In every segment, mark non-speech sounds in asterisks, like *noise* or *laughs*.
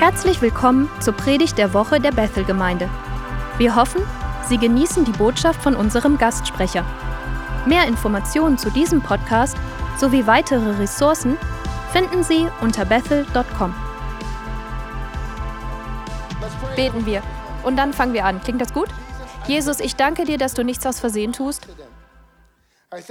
Herzlich willkommen zur Predigt der Woche der Bethel-Gemeinde. Wir hoffen, Sie genießen die Botschaft von unserem Gastsprecher. Mehr Informationen zu diesem Podcast sowie weitere Ressourcen finden Sie unter bethel.com. Beten wir und dann fangen wir an. Klingt das gut? Jesus, ich danke dir, dass du nichts aus Versehen tust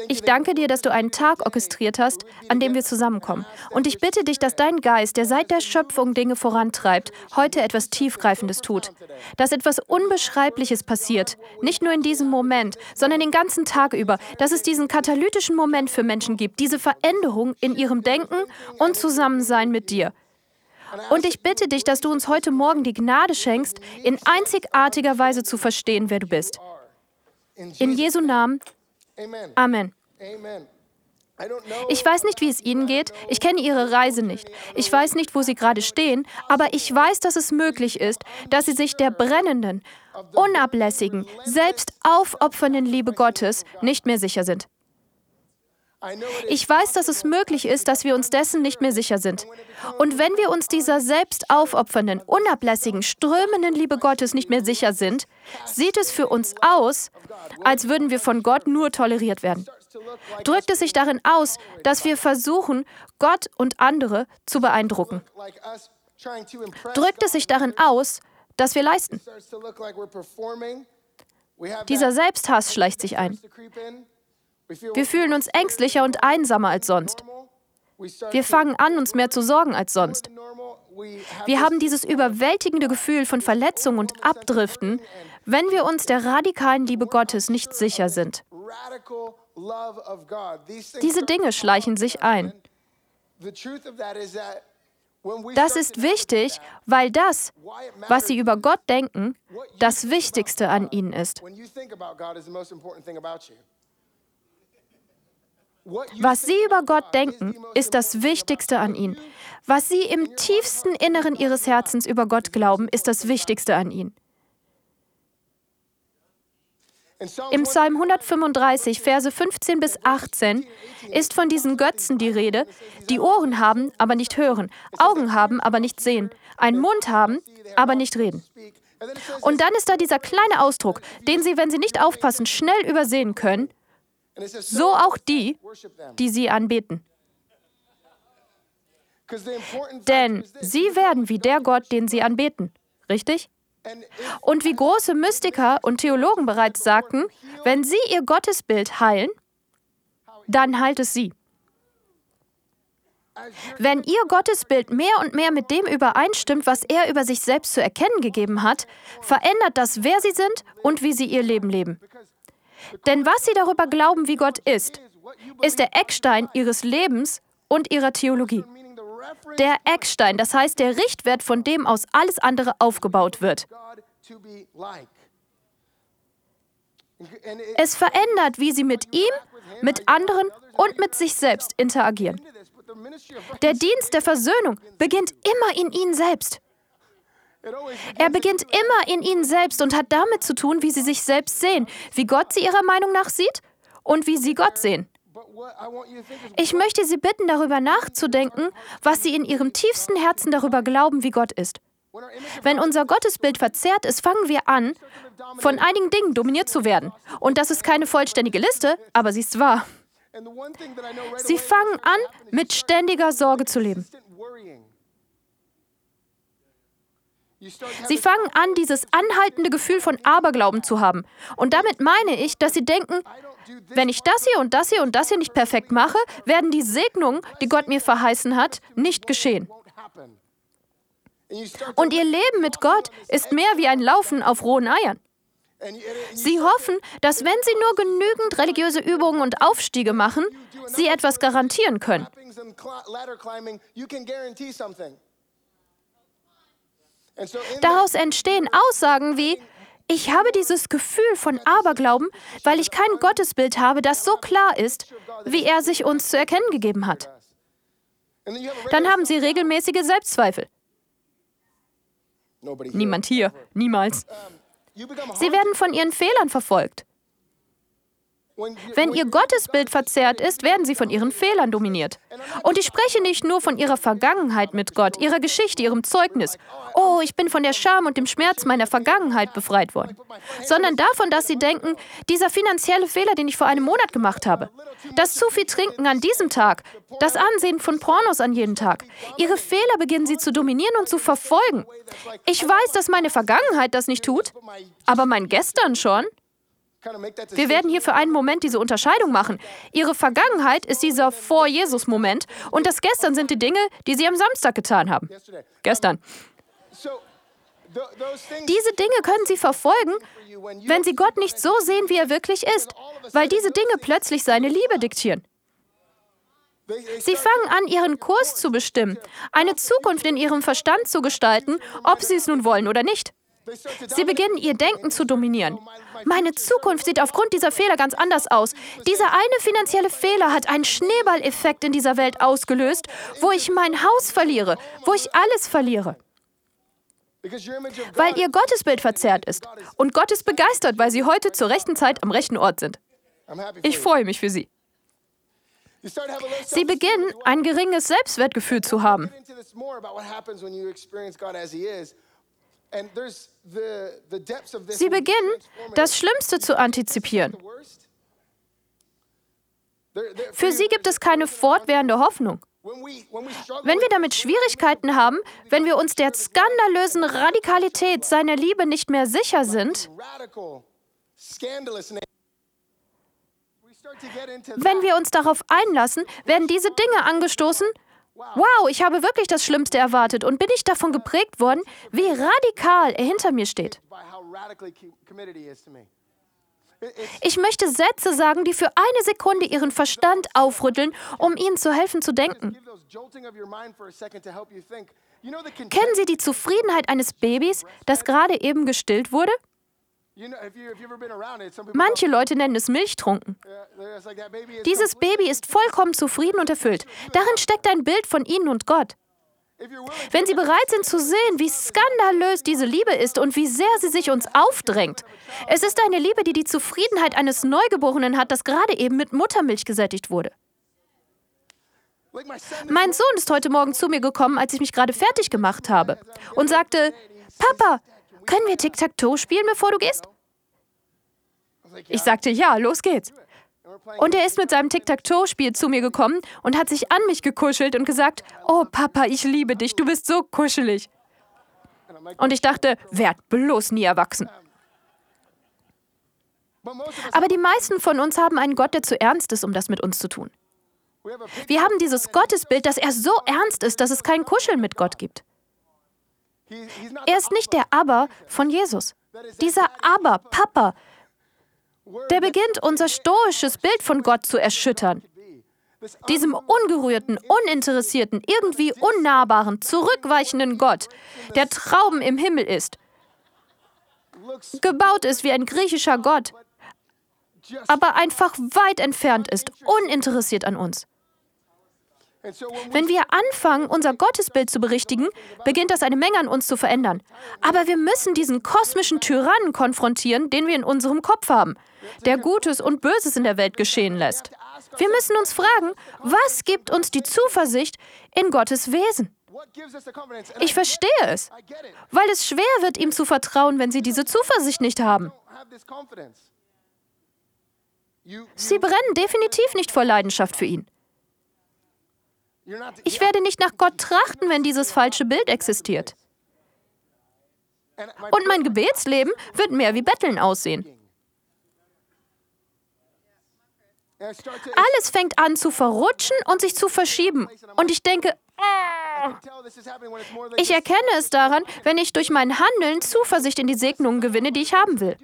ich danke dir, dass du einen Tag orchestriert hast, an dem wir zusammenkommen. Und ich bitte dich, dass dein Geist, der seit der Schöpfung Dinge vorantreibt, heute etwas Tiefgreifendes tut. Dass etwas Unbeschreibliches passiert. Nicht nur in diesem Moment, sondern den ganzen Tag über. Dass es diesen katalytischen Moment für Menschen gibt. Diese Veränderung in ihrem Denken und Zusammensein mit dir. Und ich bitte dich, dass du uns heute Morgen die Gnade schenkst, in einzigartiger Weise zu verstehen, wer du bist. In Jesu Namen. Amen. Ich weiß nicht, wie es Ihnen geht. Ich kenne Ihre Reise nicht. Ich weiß nicht, wo Sie gerade stehen. Aber ich weiß, dass es möglich ist, dass Sie sich der brennenden, unablässigen, selbst aufopfernden Liebe Gottes nicht mehr sicher sind. Ich weiß, dass es möglich ist, dass wir uns dessen nicht mehr sicher sind. Und wenn wir uns dieser selbst aufopfernden, unablässigen, strömenden Liebe Gottes nicht mehr sicher sind, sieht es für uns aus, als würden wir von Gott nur toleriert werden. Drückt es sich darin aus, dass wir versuchen, Gott und andere zu beeindrucken. Drückt es sich darin aus, dass wir leisten. Dieser Selbsthass schleicht sich ein. Wir fühlen uns ängstlicher und einsamer als sonst. Wir fangen an, uns mehr zu sorgen als sonst. Wir haben dieses überwältigende Gefühl von Verletzung und Abdriften, wenn wir uns der radikalen Liebe Gottes nicht sicher sind. Diese Dinge schleichen sich ein. Das ist wichtig, weil das, was sie über Gott denken, das Wichtigste an ihnen ist. Was Sie über Gott denken, ist das Wichtigste an Ihnen. Was Sie im tiefsten Inneren Ihres Herzens über Gott glauben, ist das Wichtigste an Ihnen. Im Psalm 135, Verse 15 bis 18 ist von diesen Götzen die Rede, die Ohren haben, aber nicht hören, Augen haben, aber nicht sehen, einen Mund haben, aber nicht reden. Und dann ist da dieser kleine Ausdruck, den Sie, wenn Sie nicht aufpassen, schnell übersehen können, so auch die, die sie anbeten. Denn sie werden wie der Gott, den sie anbeten. Richtig? Und wie große Mystiker und Theologen bereits sagten, wenn sie ihr Gottesbild heilen, dann heilt es sie. Wenn ihr Gottesbild mehr und mehr mit dem übereinstimmt, was er über sich selbst zu erkennen gegeben hat, verändert das, wer sie sind und wie sie ihr Leben leben. Denn was sie darüber glauben, wie Gott ist, ist der Eckstein ihres Lebens und ihrer Theologie. Der Eckstein, das heißt der Richtwert, von dem aus alles andere aufgebaut wird. Es verändert, wie sie mit ihm, mit anderen und mit sich selbst interagieren. Der Dienst der Versöhnung beginnt immer in ihnen selbst. Er beginnt immer in ihnen selbst und hat damit zu tun, wie sie sich selbst sehen, wie Gott sie ihrer Meinung nach sieht und wie sie Gott sehen. Ich möchte Sie bitten, darüber nachzudenken, was Sie in Ihrem tiefsten Herzen darüber glauben, wie Gott ist. Wenn unser Gottesbild verzerrt ist, fangen wir an, von einigen Dingen dominiert zu werden. Und das ist keine vollständige Liste, aber sie ist wahr. Sie fangen an, mit ständiger Sorge zu leben. Sie fangen an, dieses anhaltende Gefühl von Aberglauben zu haben. Und damit meine ich, dass sie denken, wenn ich das hier und das hier und das hier nicht perfekt mache, werden die Segnungen, die Gott mir verheißen hat, nicht geschehen. Und ihr Leben mit Gott ist mehr wie ein Laufen auf rohen Eiern. Sie hoffen, dass wenn sie nur genügend religiöse Übungen und Aufstiege machen, sie etwas garantieren können. Daraus entstehen Aussagen wie, ich habe dieses Gefühl von Aberglauben, weil ich kein Gottesbild habe, das so klar ist, wie er sich uns zu erkennen gegeben hat. Dann haben sie regelmäßige Selbstzweifel. Niemand hier, niemals. Sie werden von ihren Fehlern verfolgt. Wenn ihr Gottesbild verzerrt ist, werden sie von ihren Fehlern dominiert. Und ich spreche nicht nur von ihrer Vergangenheit mit Gott, ihrer Geschichte, ihrem Zeugnis. Oh, ich bin von der Scham und dem Schmerz meiner Vergangenheit befreit worden. Sondern davon, dass sie denken, dieser finanzielle Fehler, den ich vor einem Monat gemacht habe, das zu viel Trinken an diesem Tag, das Ansehen von Pornos an jedem Tag. Ihre Fehler beginnen sie zu dominieren und zu verfolgen. Ich weiß, dass meine Vergangenheit das nicht tut, aber mein Gestern schon. Wir werden hier für einen Moment diese Unterscheidung machen. Ihre Vergangenheit ist dieser Vor-Jesus-Moment und das Gestern sind die Dinge, die Sie am Samstag getan haben. Gestern. Diese Dinge können Sie verfolgen, wenn Sie Gott nicht so sehen, wie er wirklich ist, weil diese Dinge plötzlich seine Liebe diktieren. Sie fangen an, ihren Kurs zu bestimmen, eine Zukunft in ihrem Verstand zu gestalten, ob sie es nun wollen oder nicht. Sie beginnen ihr Denken zu dominieren. Meine Zukunft sieht aufgrund dieser Fehler ganz anders aus. Dieser eine finanzielle Fehler hat einen Schneeballeffekt in dieser Welt ausgelöst, wo ich mein Haus verliere, wo ich alles verliere. Weil ihr Gottesbild verzerrt ist. Und Gott ist begeistert, weil sie heute zur rechten Zeit am rechten Ort sind. Ich freue mich für sie. Sie beginnen, ein geringes Selbstwertgefühl zu haben. Sie beginnen, das Schlimmste zu antizipieren. Für sie gibt es keine fortwährende Hoffnung. Wenn wir damit Schwierigkeiten haben, wenn wir uns der skandalösen Radikalität seiner Liebe nicht mehr sicher sind, wenn wir uns darauf einlassen, werden diese Dinge angestoßen, Wow, ich habe wirklich das Schlimmste erwartet und bin ich davon geprägt worden, wie radikal er hinter mir steht. Ich möchte Sätze sagen, die für eine Sekunde Ihren Verstand aufrütteln, um Ihnen zu helfen zu denken. Kennen Sie die Zufriedenheit eines Babys, das gerade eben gestillt wurde? Manche Leute nennen es Milchtrunken. Dieses Baby ist vollkommen zufrieden und erfüllt. Darin steckt ein Bild von Ihnen und Gott. Wenn Sie bereit sind zu sehen, wie skandalös diese Liebe ist und wie sehr sie sich uns aufdrängt. Es ist eine Liebe, die die Zufriedenheit eines Neugeborenen hat, das gerade eben mit Muttermilch gesättigt wurde. Mein Sohn ist heute Morgen zu mir gekommen, als ich mich gerade fertig gemacht habe und sagte, Papa, können wir Tic-Tac-Toe spielen, bevor du gehst? Ich sagte, ja, los geht's. Und er ist mit seinem Tic-Tac-Toe-Spiel zu mir gekommen und hat sich an mich gekuschelt und gesagt, oh Papa, ich liebe dich, du bist so kuschelig. Und ich dachte, werd bloß nie erwachsen. Aber die meisten von uns haben einen Gott, der zu ernst ist, um das mit uns zu tun. Wir haben dieses Gottesbild, dass er so ernst ist, dass es kein Kuscheln mit Gott gibt. Er ist nicht der Aber von Jesus. Dieser Aber, Papa, der beginnt unser stoisches Bild von Gott zu erschüttern. Diesem ungerührten, uninteressierten, irgendwie unnahbaren, zurückweichenden Gott, der Trauben im Himmel ist, gebaut ist wie ein griechischer Gott, aber einfach weit entfernt ist, uninteressiert an uns. Wenn wir anfangen, unser Gottesbild zu berichtigen, beginnt das eine Menge an uns zu verändern. Aber wir müssen diesen kosmischen Tyrannen konfrontieren, den wir in unserem Kopf haben, der Gutes und Böses in der Welt geschehen lässt. Wir müssen uns fragen, was gibt uns die Zuversicht in Gottes Wesen? Ich verstehe es, weil es schwer wird, ihm zu vertrauen, wenn Sie diese Zuversicht nicht haben. Sie brennen definitiv nicht vor Leidenschaft für ihn. Ich werde nicht nach Gott trachten, wenn dieses falsche Bild existiert. Und mein Gebetsleben wird mehr wie Betteln aussehen. Alles fängt an zu verrutschen und sich zu verschieben. Und ich denke, ah. ich erkenne es daran, wenn ich durch mein Handeln Zuversicht in die Segnungen gewinne, die ich haben will.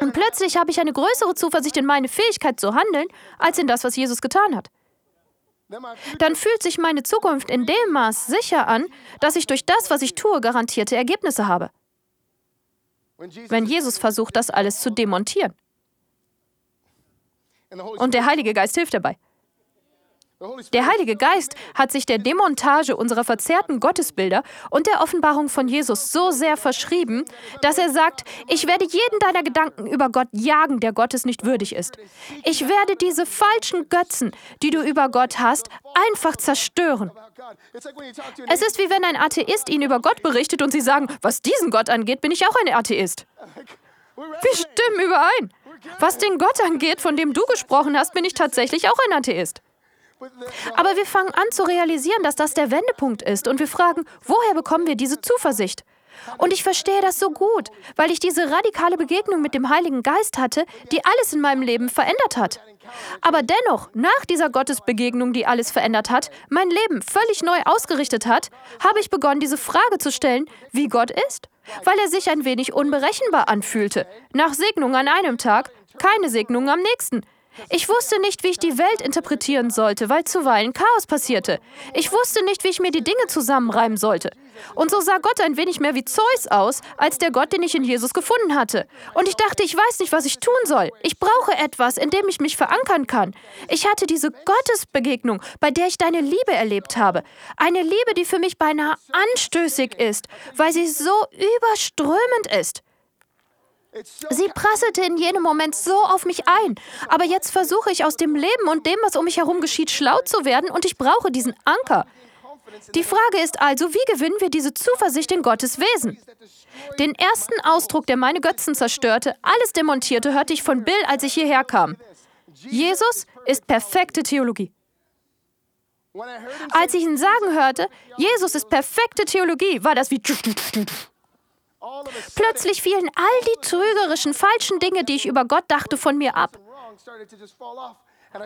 Und plötzlich habe ich eine größere Zuversicht in meine Fähigkeit zu handeln, als in das, was Jesus getan hat dann fühlt sich meine Zukunft in dem Maß sicher an, dass ich durch das, was ich tue, garantierte Ergebnisse habe. Wenn Jesus versucht, das alles zu demontieren. Und der Heilige Geist hilft dabei. Der Heilige Geist hat sich der Demontage unserer verzerrten Gottesbilder und der Offenbarung von Jesus so sehr verschrieben, dass er sagt, ich werde jeden deiner Gedanken über Gott jagen, der Gottes nicht würdig ist. Ich werde diese falschen Götzen, die du über Gott hast, einfach zerstören. Es ist wie wenn ein Atheist ihnen über Gott berichtet und sie sagen, was diesen Gott angeht, bin ich auch ein Atheist. Wir stimmen überein. Was den Gott angeht, von dem du gesprochen hast, bin ich tatsächlich auch ein Atheist. Aber wir fangen an zu realisieren, dass das der Wendepunkt ist und wir fragen, woher bekommen wir diese Zuversicht? Und ich verstehe das so gut, weil ich diese radikale Begegnung mit dem Heiligen Geist hatte, die alles in meinem Leben verändert hat. Aber dennoch, nach dieser Gottesbegegnung, die alles verändert hat, mein Leben völlig neu ausgerichtet hat, habe ich begonnen, diese Frage zu stellen, wie Gott ist, weil er sich ein wenig unberechenbar anfühlte. Nach Segnung an einem Tag, keine Segnung am nächsten. Ich wusste nicht, wie ich die Welt interpretieren sollte, weil zuweilen Chaos passierte. Ich wusste nicht, wie ich mir die Dinge zusammenreimen sollte. Und so sah Gott ein wenig mehr wie Zeus aus, als der Gott, den ich in Jesus gefunden hatte. Und ich dachte, ich weiß nicht, was ich tun soll. Ich brauche etwas, in dem ich mich verankern kann. Ich hatte diese Gottesbegegnung, bei der ich deine Liebe erlebt habe. Eine Liebe, die für mich beinahe anstößig ist, weil sie so überströmend ist. Sie prasselte in jenem Moment so auf mich ein. Aber jetzt versuche ich aus dem Leben und dem, was um mich herum geschieht, schlau zu werden und ich brauche diesen Anker. Die Frage ist also, wie gewinnen wir diese Zuversicht in Gottes Wesen? Den ersten Ausdruck, der meine Götzen zerstörte, alles demontierte, hörte ich von Bill, als ich hierher kam. Jesus ist perfekte Theologie. Als ich ihn sagen hörte, Jesus ist perfekte Theologie, war das wie Plötzlich fielen all die trügerischen, falschen Dinge, die ich über Gott dachte, von mir ab.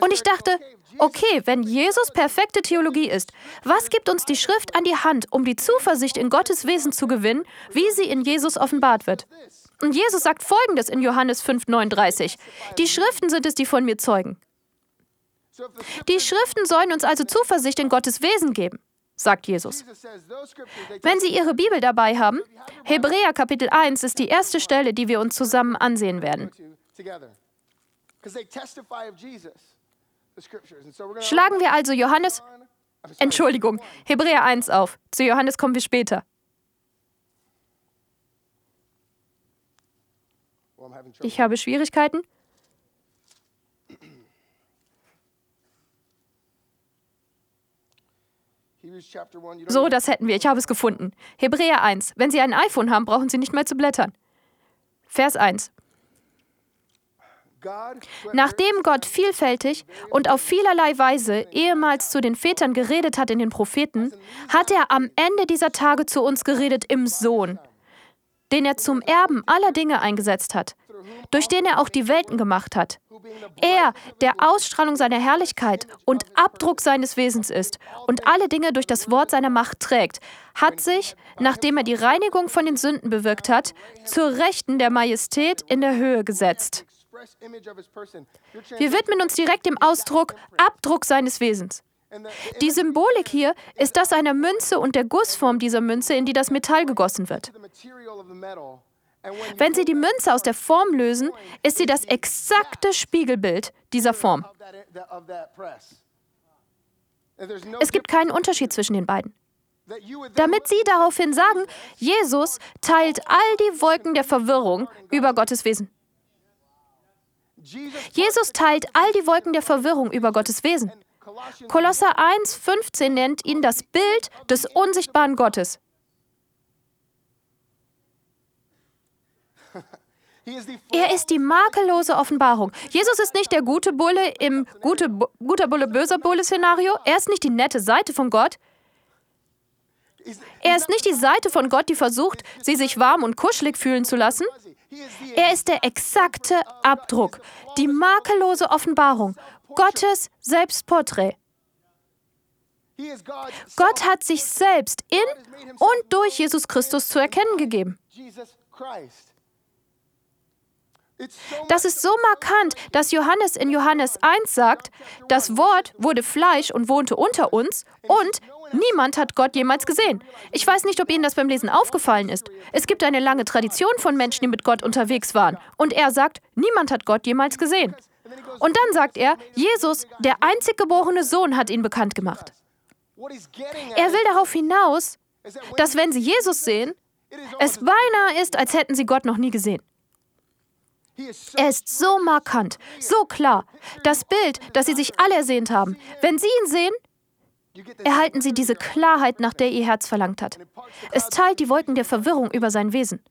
Und ich dachte, okay, wenn Jesus perfekte Theologie ist, was gibt uns die Schrift an die Hand, um die Zuversicht in Gottes Wesen zu gewinnen, wie sie in Jesus offenbart wird? Und Jesus sagt folgendes in Johannes 5,39: Die Schriften sind es, die von mir zeugen. Die Schriften sollen uns also Zuversicht in Gottes Wesen geben sagt Jesus. Wenn Sie Ihre Bibel dabei haben, Hebräer Kapitel 1 ist die erste Stelle, die wir uns zusammen ansehen werden. Schlagen wir also Johannes, Entschuldigung, Hebräer 1 auf. Zu Johannes kommen wir später. Ich habe Schwierigkeiten. So, das hätten wir. Ich habe es gefunden. Hebräer 1. Wenn Sie ein iPhone haben, brauchen Sie nicht mehr zu blättern. Vers 1. Nachdem Gott vielfältig und auf vielerlei Weise ehemals zu den Vätern geredet hat in den Propheten, hat er am Ende dieser Tage zu uns geredet im Sohn, den er zum Erben aller Dinge eingesetzt hat, durch den er auch die Welten gemacht hat. Er, der Ausstrahlung seiner Herrlichkeit und Abdruck seines Wesens ist und alle Dinge durch das Wort seiner Macht trägt, hat sich, nachdem er die Reinigung von den Sünden bewirkt hat, zur Rechten der Majestät in der Höhe gesetzt. Wir widmen uns direkt dem Ausdruck Abdruck seines Wesens. Die Symbolik hier ist das einer Münze und der Gussform dieser Münze, in die das Metall gegossen wird. Wenn Sie die Münze aus der Form lösen, ist sie das exakte Spiegelbild dieser Form. Es gibt keinen Unterschied zwischen den beiden. Damit Sie daraufhin sagen, Jesus teilt all die Wolken der Verwirrung über Gottes Wesen. Jesus teilt all die Wolken der Verwirrung über Gottes Wesen. Kolosser 1, 15 nennt ihn das Bild des unsichtbaren Gottes. Er ist die makellose Offenbarung. Jesus ist nicht der gute Bulle im gute, guter Bulle, böser Bulle-Szenario. Er ist nicht die nette Seite von Gott. Er ist nicht die Seite von Gott, die versucht, sie sich warm und kuschelig fühlen zu lassen. Er ist der exakte Abdruck, die makellose Offenbarung, Gottes Selbstporträt. Gott hat sich selbst in und durch Jesus Christus zu erkennen gegeben. Das ist so markant, dass Johannes in Johannes 1 sagt, das Wort wurde Fleisch und wohnte unter uns und niemand hat Gott jemals gesehen. Ich weiß nicht, ob Ihnen das beim Lesen aufgefallen ist. Es gibt eine lange Tradition von Menschen, die mit Gott unterwegs waren. Und er sagt, niemand hat Gott jemals gesehen. Und dann sagt er, Jesus, der einzig geborene Sohn, hat ihn bekannt gemacht. Er will darauf hinaus, dass wenn sie Jesus sehen, es beinahe ist, als hätten sie Gott noch nie gesehen. Er ist so markant, so klar. Das Bild, das sie sich alle ersehnt haben. Wenn sie ihn sehen, erhalten sie diese *laughs* Klarheit, nach der ihr Herz verlangt hat. Es teilt die Wolken der Verwirrung über sein Wesen.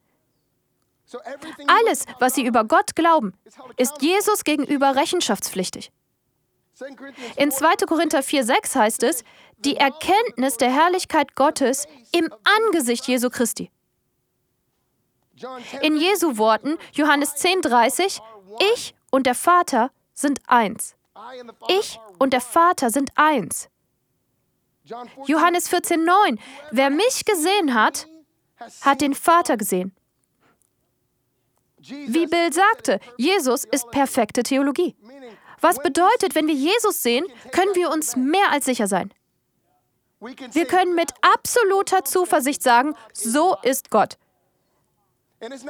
Alles, was sie über Gott glauben, ist Jesus gegenüber rechenschaftspflichtig. In 2. Korinther 4,6 heißt es, die Erkenntnis der Herrlichkeit Gottes im Angesicht Jesu Christi. In Jesu Worten, Johannes 10,30, ich und der Vater sind eins. Ich und der Vater sind eins. Johannes 14,9, wer mich gesehen hat, hat den Vater gesehen. Wie Bill sagte, Jesus ist perfekte Theologie. Was bedeutet, wenn wir Jesus sehen, können wir uns mehr als sicher sein. Wir können mit absoluter Zuversicht sagen, so ist Gott.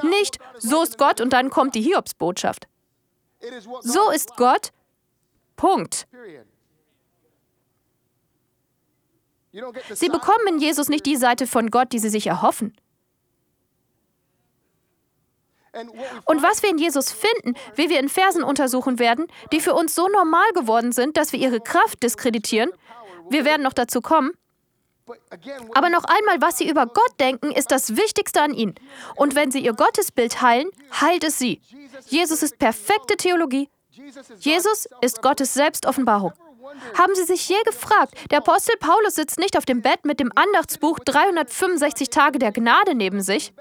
Nicht, so ist Gott und dann kommt die Hiobsbotschaft. So ist Gott. Punkt. Sie bekommen in Jesus nicht die Seite von Gott, die sie sich erhoffen. Und was wir in Jesus finden, wie wir in Versen untersuchen werden, die für uns so normal geworden sind, dass wir ihre Kraft diskreditieren, wir werden noch dazu kommen, aber noch einmal, was sie über Gott denken, ist das Wichtigste an ihnen. Und wenn sie ihr Gottesbild heilen, heilt es sie. Jesus ist perfekte Theologie. Jesus ist Gottes Selbstoffenbarung. Haben Sie sich je gefragt, der Apostel Paulus sitzt nicht auf dem Bett mit dem Andachtsbuch 365 Tage der Gnade neben sich?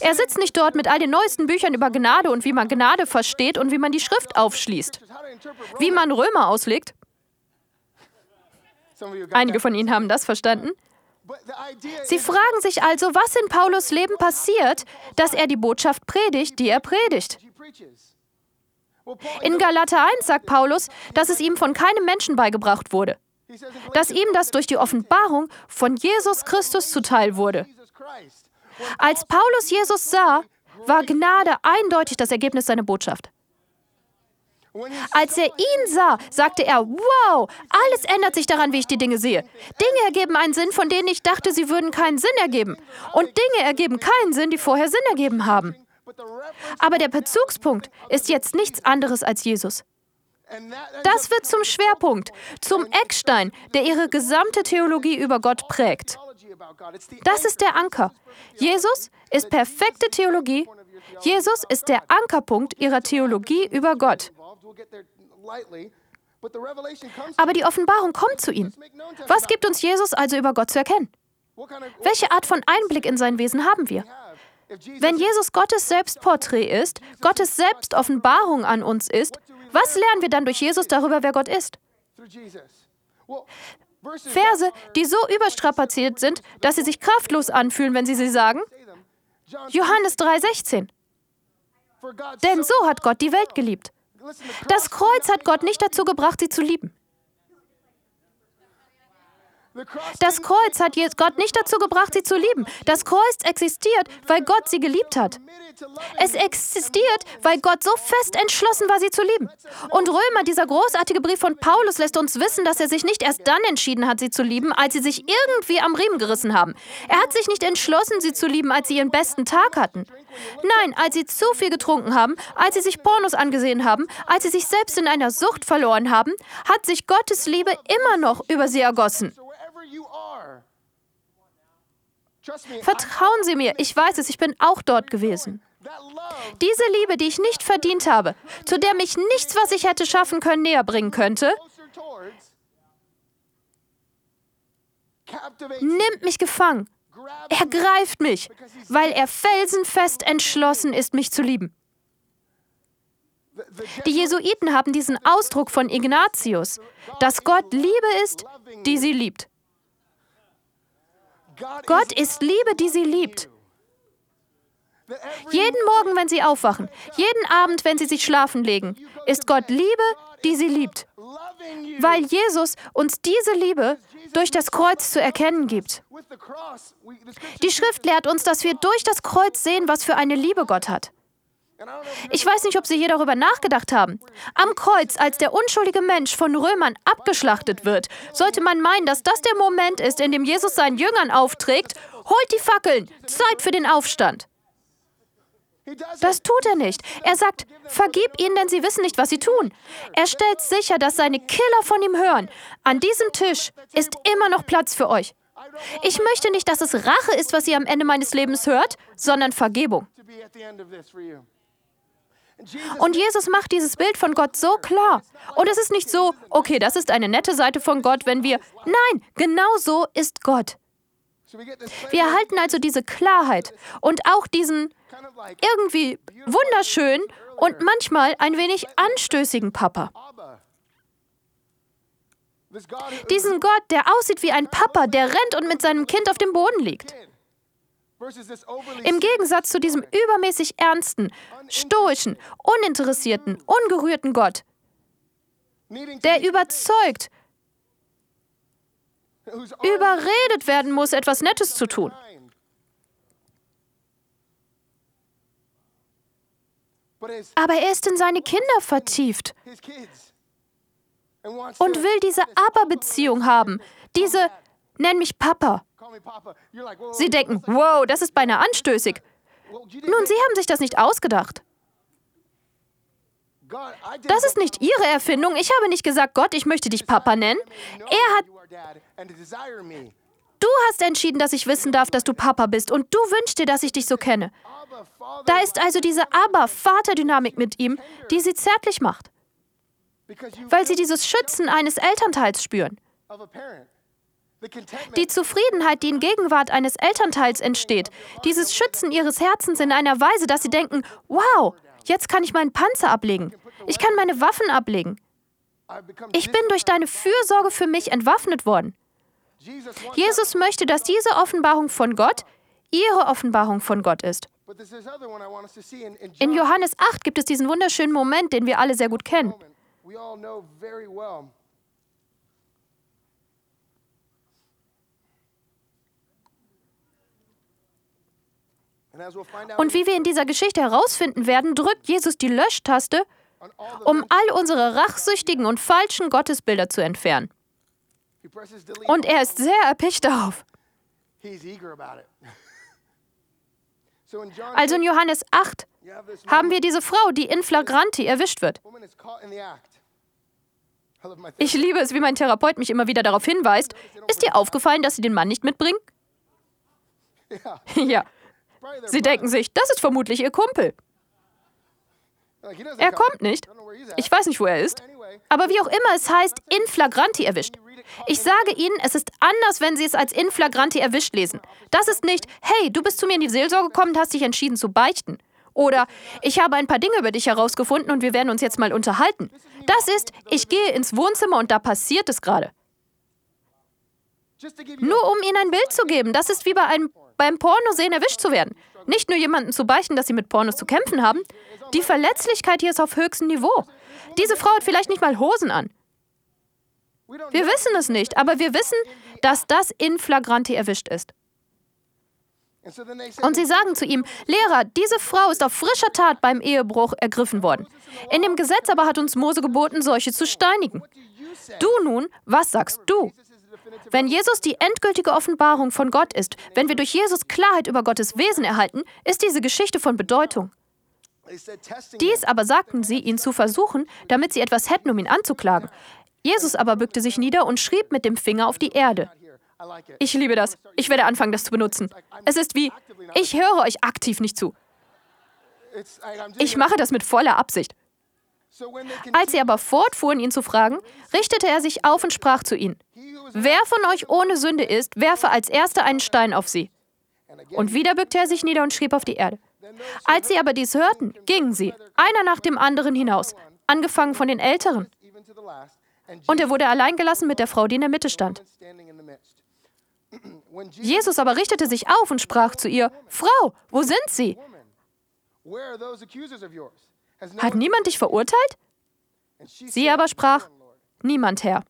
Er sitzt nicht dort mit all den neuesten Büchern über Gnade und wie man Gnade versteht und wie man die Schrift aufschließt. Wie man Römer auslegt. Einige von Ihnen haben das verstanden. Sie fragen sich also, was in Paulus Leben passiert, dass er die Botschaft predigt, die er predigt. In Galater 1 sagt Paulus, dass es ihm von keinem Menschen beigebracht wurde, dass ihm das durch die Offenbarung von Jesus Christus zuteil wurde. Als Paulus Jesus sah, war Gnade eindeutig das Ergebnis seiner Botschaft. Als er ihn sah, sagte er, wow, alles ändert sich daran, wie ich die Dinge sehe. Dinge ergeben einen Sinn, von denen ich dachte, sie würden keinen Sinn ergeben. Und Dinge ergeben keinen Sinn, die vorher Sinn ergeben haben. Aber der Bezugspunkt ist jetzt nichts anderes als Jesus. Das wird zum Schwerpunkt, zum Eckstein, der ihre gesamte Theologie über Gott prägt. Das ist der Anker. Jesus ist perfekte Theologie. Jesus ist der Ankerpunkt ihrer Theologie über Gott. Aber die Offenbarung kommt zu ihnen. Was gibt uns Jesus also über Gott zu erkennen? Welche Art von Einblick in sein Wesen haben wir? Wenn Jesus Gottes Selbstporträt ist, Gottes Selbstoffenbarung an uns ist, was lernen wir dann durch Jesus darüber, wer Gott ist? Verse, die so überstrapaziert sind, dass sie sich kraftlos anfühlen, wenn sie sie sagen. Johannes 3:16. Denn so hat Gott die Welt geliebt. Das Kreuz hat Gott nicht dazu gebracht, sie zu lieben. Das Kreuz hat Gott nicht dazu gebracht, sie zu lieben. Das Kreuz existiert, weil Gott sie geliebt hat. Es existiert, weil Gott so fest entschlossen war, sie zu lieben. Und Römer, dieser großartige Brief von Paulus, lässt uns wissen, dass er sich nicht erst dann entschieden hat, sie zu lieben, als sie sich irgendwie am Riemen gerissen haben. Er hat sich nicht entschlossen, sie zu lieben, als sie ihren besten Tag hatten. Nein, als sie zu viel getrunken haben, als sie sich Pornos angesehen haben, als sie sich selbst in einer Sucht verloren haben, hat sich Gottes Liebe immer noch über sie ergossen. Vertrauen Sie mir, ich weiß es, ich bin auch dort gewesen. Diese Liebe, die ich nicht verdient habe, zu der mich nichts, was ich hätte schaffen können, näher bringen könnte, nimmt mich gefangen. Er greift mich, weil er felsenfest entschlossen ist, mich zu lieben. Die Jesuiten haben diesen Ausdruck von Ignatius, dass Gott Liebe ist, die sie liebt. Gott ist Liebe, die sie liebt. Jeden Morgen, wenn sie aufwachen, jeden Abend, wenn sie sich schlafen legen, ist Gott Liebe, die sie liebt. Weil Jesus uns diese Liebe durch das Kreuz zu erkennen gibt. Die Schrift lehrt uns, dass wir durch das Kreuz sehen, was für eine Liebe Gott hat. Ich weiß nicht, ob Sie hier darüber nachgedacht haben. Am Kreuz, als der unschuldige Mensch von Römern abgeschlachtet wird, sollte man meinen, dass das der Moment ist, in dem Jesus seinen Jüngern aufträgt, holt die Fackeln, Zeit für den Aufstand. Das tut er nicht. Er sagt, vergib ihnen, denn sie wissen nicht, was sie tun. Er stellt sicher, dass seine Killer von ihm hören. An diesem Tisch ist immer noch Platz für euch. Ich möchte nicht, dass es Rache ist, was ihr am Ende meines Lebens hört, sondern Vergebung. Und Jesus macht dieses Bild von Gott so klar. Und es ist nicht so, okay, das ist eine nette Seite von Gott, wenn wir. Nein, genau so ist Gott. Wir erhalten also diese Klarheit und auch diesen irgendwie wunderschönen und manchmal ein wenig anstößigen Papa. Diesen Gott, der aussieht wie ein Papa, der rennt und mit seinem Kind auf dem Boden liegt. Im Gegensatz zu diesem übermäßig ernsten, stoischen, uninteressierten, ungerührten Gott, der überzeugt, überredet werden muss, etwas Nettes zu tun. Aber er ist in seine Kinder vertieft und will diese Aber-Beziehung haben, diese Nenn mich Papa. Sie denken, wow, das ist beinahe anstößig. Nun, Sie haben sich das nicht ausgedacht. Das ist nicht Ihre Erfindung. Ich habe nicht gesagt, Gott, ich möchte dich Papa nennen. Er hat Du hast entschieden, dass ich wissen darf, dass du Papa bist und du wünschst dir, dass ich dich so kenne. Da ist also diese Aber-Vater-Dynamik mit ihm, die sie zärtlich macht, weil sie dieses Schützen eines Elternteils spüren. Die Zufriedenheit, die in Gegenwart eines Elternteils entsteht, dieses Schützen ihres Herzens in einer Weise, dass sie denken, wow, jetzt kann ich meinen Panzer ablegen, ich kann meine Waffen ablegen. Ich bin durch deine Fürsorge für mich entwaffnet worden. Jesus möchte, dass diese Offenbarung von Gott ihre Offenbarung von Gott ist. In Johannes 8 gibt es diesen wunderschönen Moment, den wir alle sehr gut kennen. Und wie wir in dieser Geschichte herausfinden werden, drückt Jesus die Löschtaste, um all unsere rachsüchtigen und falschen Gottesbilder zu entfernen. Und er ist sehr erpicht darauf. Also in Johannes 8 haben wir diese Frau, die in flagranti erwischt wird. Ich liebe es, wie mein Therapeut mich immer wieder darauf hinweist. Ist dir aufgefallen, dass sie den Mann nicht mitbringen? Ja. *laughs* Sie denken sich, das ist vermutlich ihr Kumpel. Er kommt nicht. Ich weiß nicht, wo er ist. Aber wie auch immer es heißt, in flagranti erwischt. Ich sage Ihnen, es ist anders, wenn Sie es als in flagranti erwischt lesen. Das ist nicht, hey, du bist zu mir in die Seelsorge gekommen und hast dich entschieden zu beichten. Oder ich habe ein paar Dinge über dich herausgefunden und wir werden uns jetzt mal unterhalten. Das ist, ich gehe ins Wohnzimmer und da passiert es gerade. Nur um Ihnen ein Bild zu geben, das ist wie bei einem, beim Pornosehen erwischt zu werden. Nicht nur jemanden zu beichten, dass sie mit Pornos zu kämpfen haben. Die Verletzlichkeit hier ist auf höchstem Niveau. Diese Frau hat vielleicht nicht mal Hosen an. Wir wissen es nicht, aber wir wissen, dass das in flagranti erwischt ist. Und sie sagen zu ihm, Lehrer, diese Frau ist auf frischer Tat beim Ehebruch ergriffen worden. In dem Gesetz aber hat uns Mose geboten, solche zu steinigen. Du nun, was sagst du? Wenn Jesus die endgültige Offenbarung von Gott ist, wenn wir durch Jesus Klarheit über Gottes Wesen erhalten, ist diese Geschichte von Bedeutung. Dies aber sagten sie, ihn zu versuchen, damit sie etwas hätten, um ihn anzuklagen. Jesus aber bückte sich nieder und schrieb mit dem Finger auf die Erde. Ich liebe das. Ich werde anfangen, das zu benutzen. Es ist wie, ich höre euch aktiv nicht zu. Ich mache das mit voller Absicht. Als sie aber fortfuhren, ihn zu fragen, richtete er sich auf und sprach zu ihnen, Wer von euch ohne Sünde ist, werfe als erster einen Stein auf sie. Und wieder bückte er sich nieder und schrieb auf die Erde. Als sie aber dies hörten, gingen sie, einer nach dem anderen hinaus, angefangen von den Älteren. Und er wurde allein gelassen mit der Frau, die in der Mitte stand. Jesus aber richtete sich auf und sprach zu ihr, Frau, wo sind sie? Hat niemand dich verurteilt? Sie aber sprach, niemand, Herr.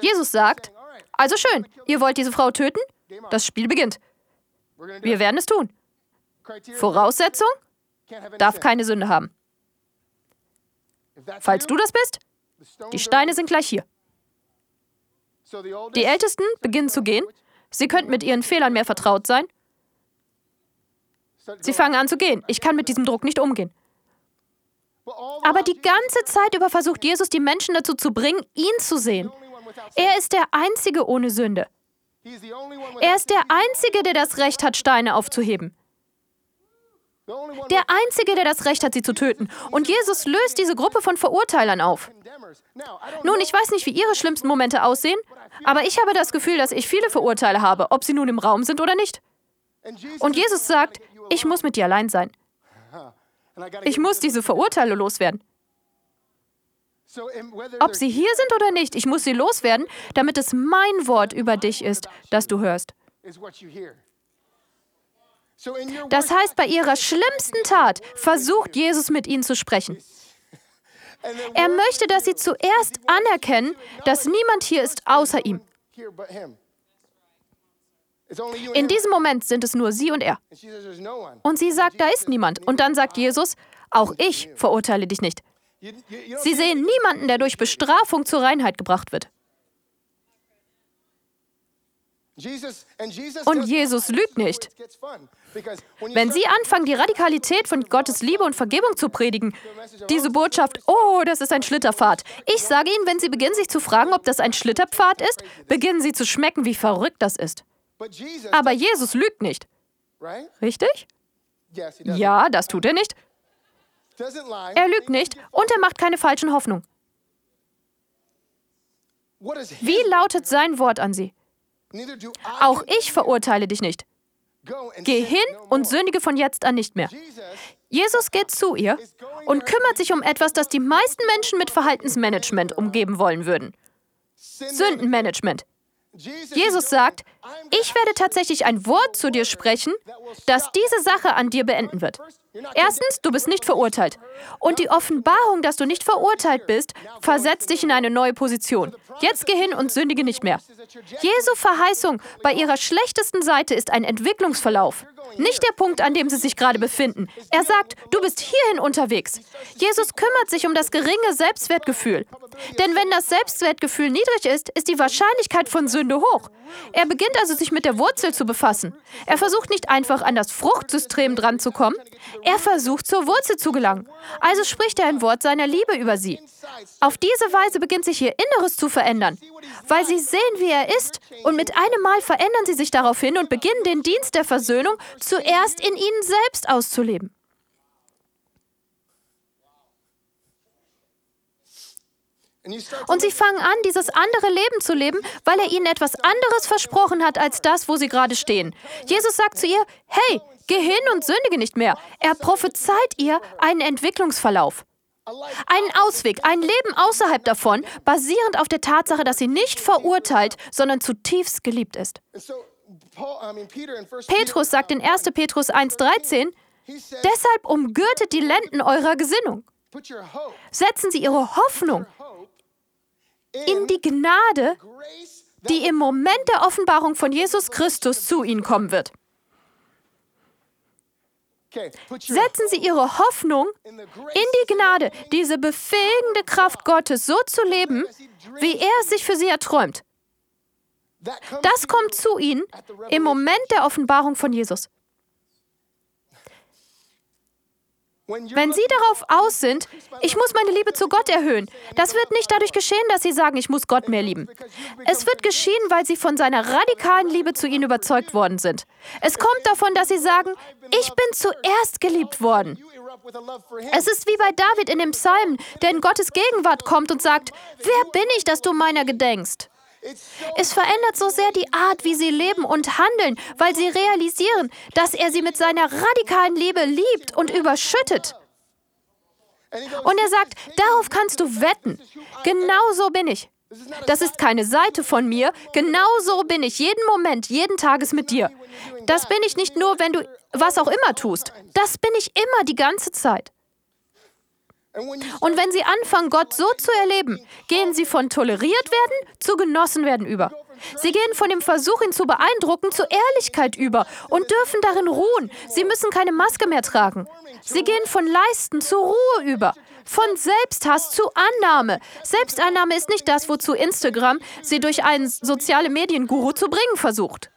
Jesus sagt, also schön, ihr wollt diese Frau töten? Das Spiel beginnt. Wir werden es tun. Voraussetzung? darf keine Sünde haben. Falls du das bist, die Steine sind gleich hier. Die Ältesten beginnen zu gehen. Sie könnten mit ihren Fehlern mehr vertraut sein. Sie fangen an zu gehen. Ich kann mit diesem Druck nicht umgehen. Aber die ganze Zeit über versucht Jesus, die Menschen dazu zu bringen, ihn zu sehen. Er ist der Einzige ohne Sünde. Er ist der Einzige, der das Recht hat, Steine aufzuheben. Der Einzige, der das Recht hat, sie zu töten. Und Jesus löst diese Gruppe von Verurteilern auf. Nun, ich weiß nicht, wie Ihre schlimmsten Momente aussehen, aber ich habe das Gefühl, dass ich viele Verurteile habe, ob sie nun im Raum sind oder nicht. Und Jesus sagt, ich muss mit dir allein sein. Ich muss diese Verurteile loswerden. Ob sie hier sind oder nicht, ich muss sie loswerden, damit es mein Wort über dich ist, das du hörst. Das heißt, bei ihrer schlimmsten Tat versucht Jesus mit ihnen zu sprechen. Er möchte, dass sie zuerst anerkennen, dass niemand hier ist außer ihm. In diesem Moment sind es nur sie und er. Und sie sagt, da ist niemand. Und dann sagt Jesus, auch ich verurteile dich nicht. Sie sehen niemanden, der durch Bestrafung zur Reinheit gebracht wird. Und Jesus lügt nicht. Wenn Sie anfangen, die Radikalität von Gottes Liebe und Vergebung zu predigen, diese Botschaft, oh, das ist ein Schlitterpfad. Ich sage Ihnen, wenn Sie beginnen, sich zu fragen, ob das ein Schlitterpfad ist, beginnen Sie zu schmecken, wie verrückt das ist. Aber Jesus lügt nicht. Richtig? Ja, das tut er nicht. Er lügt nicht und er macht keine falschen Hoffnungen. Wie lautet sein Wort an Sie? Auch ich verurteile dich nicht. Geh hin und sündige von jetzt an nicht mehr. Jesus geht zu ihr und kümmert sich um etwas, das die meisten Menschen mit Verhaltensmanagement umgeben wollen würden. Sündenmanagement. Jesus sagt, ich werde tatsächlich ein Wort zu dir sprechen, das diese Sache an dir beenden wird. Erstens, du bist nicht verurteilt. Und die Offenbarung, dass du nicht verurteilt bist, versetzt dich in eine neue Position. Jetzt geh hin und sündige nicht mehr. Jesu Verheißung bei ihrer schlechtesten Seite ist ein Entwicklungsverlauf. Nicht der Punkt, an dem sie sich gerade befinden. Er sagt, du bist hierhin unterwegs. Jesus kümmert sich um das geringe Selbstwertgefühl. Denn wenn das Selbstwertgefühl niedrig ist, ist die Wahrscheinlichkeit von Sünde hoch. Er beginnt also sich mit der Wurzel zu befassen. Er versucht nicht einfach an das Fruchtsystem dran zu kommen. Er versucht zur Wurzel zu gelangen. Also spricht er ein Wort seiner Liebe über sie. Auf diese Weise beginnt sich ihr Inneres zu verändern, weil sie sehen, wie er ist und mit einem Mal verändern sie sich daraufhin und beginnen den Dienst der Versöhnung zuerst in ihnen selbst auszuleben. Und sie fangen an, dieses andere Leben zu leben, weil er ihnen etwas anderes versprochen hat als das, wo sie gerade stehen. Jesus sagt zu ihr, hey, geh hin und sündige nicht mehr. Er prophezeit ihr einen Entwicklungsverlauf. Einen Ausweg, ein Leben außerhalb davon, basierend auf der Tatsache, dass sie nicht verurteilt, sondern zutiefst geliebt ist. Petrus sagt in 1. Petrus 1.13, deshalb umgürtet die Lenden eurer Gesinnung. Setzen Sie Ihre Hoffnung in die Gnade, die im Moment der Offenbarung von Jesus Christus zu ihnen kommen wird. Setzen Sie Ihre Hoffnung in die Gnade, diese befähigende Kraft Gottes, so zu leben, wie er es sich für Sie erträumt. Das kommt zu Ihnen im Moment der Offenbarung von Jesus. Wenn Sie darauf aus sind, ich muss meine Liebe zu Gott erhöhen, das wird nicht dadurch geschehen, dass Sie sagen, ich muss Gott mehr lieben. Es wird geschehen, weil Sie von seiner radikalen Liebe zu ihnen überzeugt worden sind. Es kommt davon, dass Sie sagen, ich bin zuerst geliebt worden. Es ist wie bei David in dem Psalm, der in Gottes Gegenwart kommt und sagt, wer bin ich, dass du meiner gedenkst? Es verändert so sehr die Art, wie sie leben und handeln, weil sie realisieren, dass er sie mit seiner radikalen Liebe liebt und überschüttet. Und er sagt, darauf kannst du wetten. Genau so bin ich. Das ist keine Seite von mir. Genau so bin ich jeden Moment, jeden Tages mit dir. Das bin ich nicht nur, wenn du was auch immer tust. Das bin ich immer die ganze Zeit. Und wenn sie anfangen, Gott so zu erleben, gehen sie von toleriert werden zu genossen werden über. Sie gehen von dem Versuch, ihn zu beeindrucken, zur Ehrlichkeit über und dürfen darin ruhen. Sie müssen keine Maske mehr tragen. Sie gehen von Leisten zur Ruhe über. Von Selbsthass zu Annahme. Selbstannahme ist nicht das, wozu Instagram sie durch einen soziale Medienguru zu bringen versucht.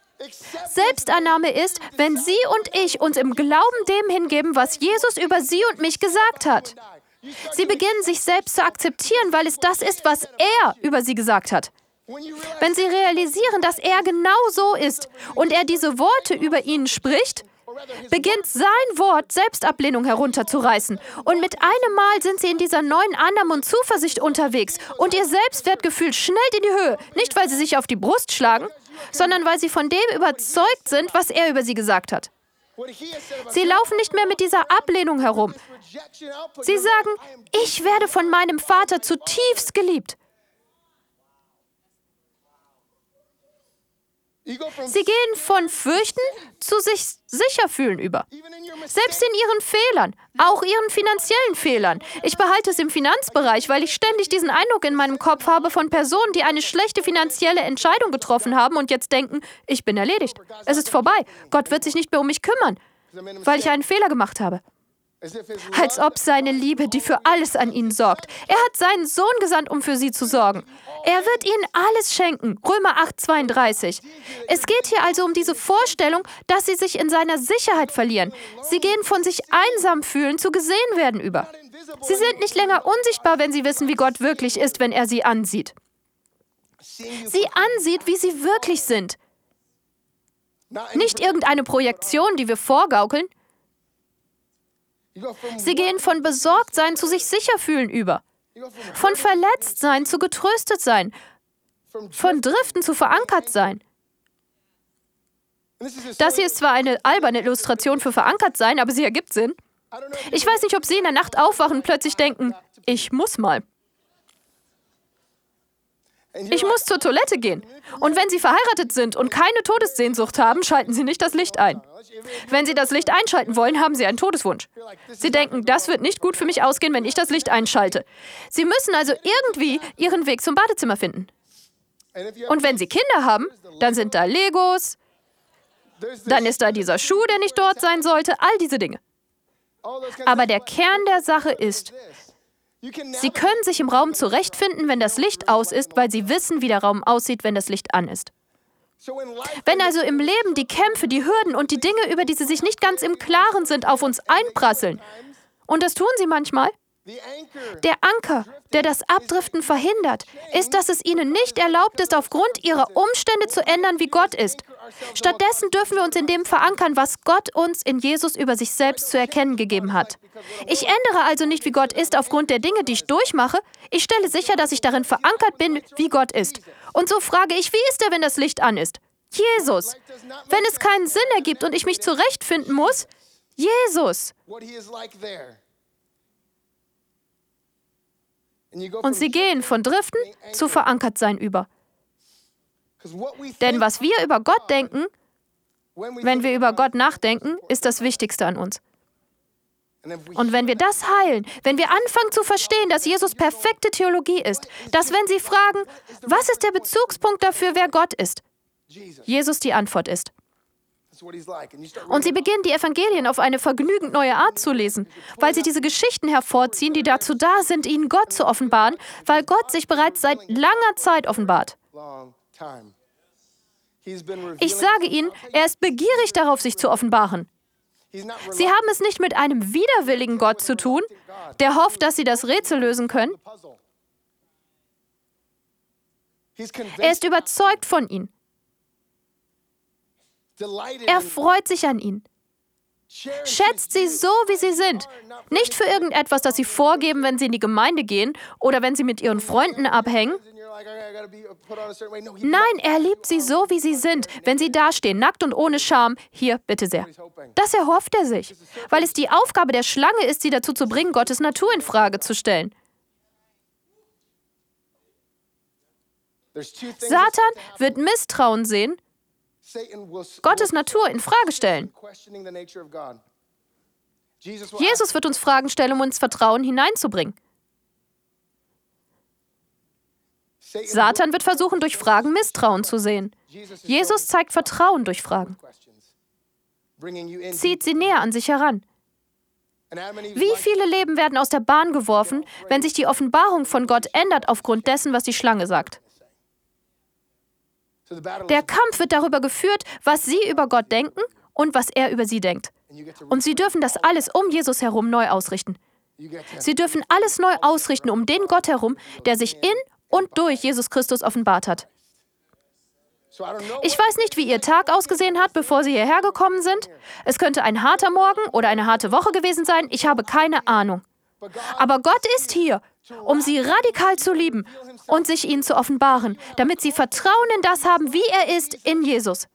Selbstannahme ist, wenn Sie und ich uns im Glauben dem hingeben, was Jesus über Sie und mich gesagt hat. Sie beginnen sich selbst zu akzeptieren, weil es das ist, was er über Sie gesagt hat. Wenn Sie realisieren, dass er genau so ist und er diese Worte über Ihnen spricht, beginnt sein Wort Selbstablehnung herunterzureißen. Und mit einem Mal sind sie in dieser neuen Annahme und Zuversicht unterwegs und ihr Selbstwertgefühl schnellt in die Höhe. Nicht, weil sie sich auf die Brust schlagen, sondern weil sie von dem überzeugt sind, was er über sie gesagt hat. Sie laufen nicht mehr mit dieser Ablehnung herum. Sie sagen, ich werde von meinem Vater zutiefst geliebt. Sie gehen von Fürchten zu sich sicher fühlen über. Selbst in ihren Fehlern, auch ihren finanziellen Fehlern. Ich behalte es im Finanzbereich, weil ich ständig diesen Eindruck in meinem Kopf habe von Personen, die eine schlechte finanzielle Entscheidung getroffen haben und jetzt denken, ich bin erledigt. Es ist vorbei. Gott wird sich nicht mehr um mich kümmern, weil ich einen Fehler gemacht habe. Als ob seine Liebe, die für alles an ihnen sorgt. Er hat seinen Sohn gesandt, um für sie zu sorgen. Er wird ihnen alles schenken. Römer 8, 32. Es geht hier also um diese Vorstellung, dass sie sich in seiner Sicherheit verlieren. Sie gehen von sich einsam fühlen zu gesehen werden über. Sie sind nicht länger unsichtbar, wenn sie wissen, wie Gott wirklich ist, wenn er sie ansieht. Sie ansieht, wie sie wirklich sind. Nicht irgendeine Projektion, die wir vorgaukeln. Sie gehen von Besorgtsein zu sich sicher fühlen über. Von Verletztsein zu getröstet sein. Von Driften zu verankert sein. Das hier ist zwar eine alberne Illustration für verankert sein, aber sie ergibt Sinn. Ich weiß nicht, ob Sie in der Nacht aufwachen und plötzlich denken, ich muss mal. Ich muss zur Toilette gehen. Und wenn Sie verheiratet sind und keine Todessehnsucht haben, schalten Sie nicht das Licht ein. Wenn Sie das Licht einschalten wollen, haben Sie einen Todeswunsch. Sie denken, das wird nicht gut für mich ausgehen, wenn ich das Licht einschalte. Sie müssen also irgendwie Ihren Weg zum Badezimmer finden. Und wenn Sie Kinder haben, dann sind da Legos, dann ist da dieser Schuh, der nicht dort sein sollte, all diese Dinge. Aber der Kern der Sache ist, Sie können sich im Raum zurechtfinden, wenn das Licht aus ist, weil Sie wissen, wie der Raum aussieht, wenn das Licht an ist. Wenn also im Leben die Kämpfe, die Hürden und die Dinge, über die Sie sich nicht ganz im Klaren sind, auf uns einprasseln, und das tun Sie manchmal, der Anker, der das Abdriften verhindert, ist, dass es ihnen nicht erlaubt ist, aufgrund ihrer Umstände zu ändern, wie Gott ist. Stattdessen dürfen wir uns in dem verankern, was Gott uns in Jesus über sich selbst zu erkennen gegeben hat. Ich ändere also nicht, wie Gott ist, aufgrund der Dinge, die ich durchmache. Ich stelle sicher, dass ich darin verankert bin, wie Gott ist. Und so frage ich, wie ist er, wenn das Licht an ist? Jesus. Wenn es keinen Sinn ergibt und ich mich zurechtfinden muss, Jesus. Und sie gehen von Driften zu Verankertsein über. Denn was wir über Gott denken, wenn wir über Gott nachdenken, ist das Wichtigste an uns. Und wenn wir das heilen, wenn wir anfangen zu verstehen, dass Jesus perfekte Theologie ist, dass wenn Sie fragen, was ist der Bezugspunkt dafür, wer Gott ist, Jesus die Antwort ist. Und sie beginnen die Evangelien auf eine vergnügend neue Art zu lesen, weil sie diese Geschichten hervorziehen, die dazu da sind, ihnen Gott zu offenbaren, weil Gott sich bereits seit langer Zeit offenbart. Ich sage Ihnen, er ist begierig darauf, sich zu offenbaren. Sie haben es nicht mit einem widerwilligen Gott zu tun, der hofft, dass Sie das Rätsel lösen können. Er ist überzeugt von Ihnen. Er freut sich an ihnen. Schätzt sie so, wie sie sind. Nicht für irgendetwas, das sie vorgeben, wenn sie in die Gemeinde gehen oder wenn sie mit ihren Freunden abhängen. Nein, er liebt sie so, wie sie sind. Wenn sie dastehen, nackt und ohne Scham, hier, bitte sehr. Das erhofft er sich, weil es die Aufgabe der Schlange ist, sie dazu zu bringen, Gottes Natur in Frage zu stellen. Satan wird Misstrauen sehen Gottes Natur in Frage stellen. Jesus wird uns Fragen stellen, um uns Vertrauen hineinzubringen. Satan wird versuchen, durch Fragen Misstrauen zu sehen. Jesus zeigt Vertrauen durch Fragen, zieht sie näher an sich heran. Wie viele Leben werden aus der Bahn geworfen, wenn sich die Offenbarung von Gott ändert aufgrund dessen, was die Schlange sagt? Der Kampf wird darüber geführt, was sie über Gott denken und was er über sie denkt. Und sie dürfen das alles um Jesus herum neu ausrichten. Sie dürfen alles neu ausrichten um den Gott herum, der sich in und durch Jesus Christus offenbart hat. Ich weiß nicht, wie Ihr Tag ausgesehen hat, bevor Sie hierher gekommen sind. Es könnte ein harter Morgen oder eine harte Woche gewesen sein. Ich habe keine Ahnung. Aber Gott ist hier, um Sie radikal zu lieben und sich Ihnen zu offenbaren, damit Sie Vertrauen in das haben, wie er ist in Jesus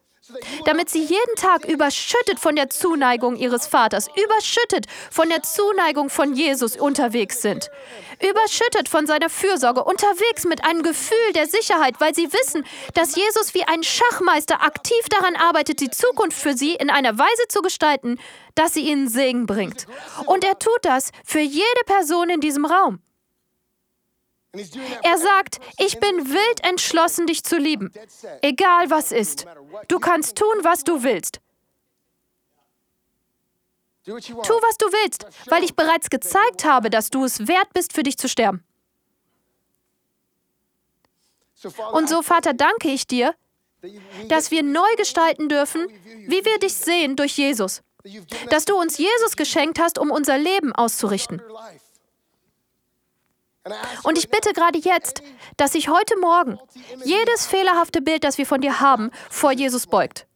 damit sie jeden Tag überschüttet von der Zuneigung ihres Vaters, überschüttet von der Zuneigung von Jesus unterwegs sind, überschüttet von seiner Fürsorge, unterwegs mit einem Gefühl der Sicherheit, weil sie wissen, dass Jesus wie ein Schachmeister aktiv daran arbeitet, die Zukunft für sie in einer Weise zu gestalten, dass sie ihnen Segen bringt. Und er tut das für jede Person in diesem Raum. Er sagt, ich bin wild entschlossen, dich zu lieben, egal was ist. Du kannst tun, was du willst. Tu, was du willst, weil ich bereits gezeigt habe, dass du es wert bist, für dich zu sterben. Und so, Vater, danke ich dir, dass wir neu gestalten dürfen, wie wir dich sehen durch Jesus. Dass du uns Jesus geschenkt hast, um unser Leben auszurichten. Und ich bitte gerade jetzt, dass sich heute Morgen jedes fehlerhafte Bild, das wir von dir haben, vor Jesus beugt.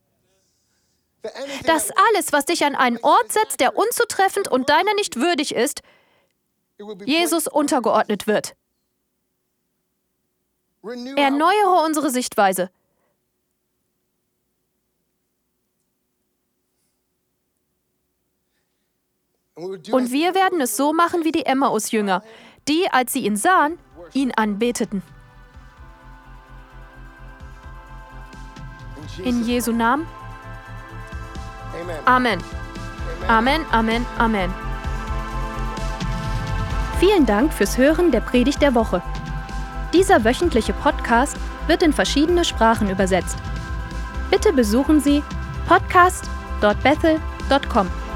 Dass alles, was dich an einen Ort setzt, der unzutreffend und deiner nicht würdig ist, Jesus untergeordnet wird. Erneuere unsere Sichtweise. Und wir werden es so machen wie die Emmaus-Jünger, die, als sie ihn sahen, ihn anbeteten. In Jesu Namen. Amen. Amen, Amen, Amen. Vielen Dank fürs Hören der Predigt der Woche. Dieser wöchentliche Podcast wird in verschiedene Sprachen übersetzt. Bitte besuchen Sie podcast.bethel.com.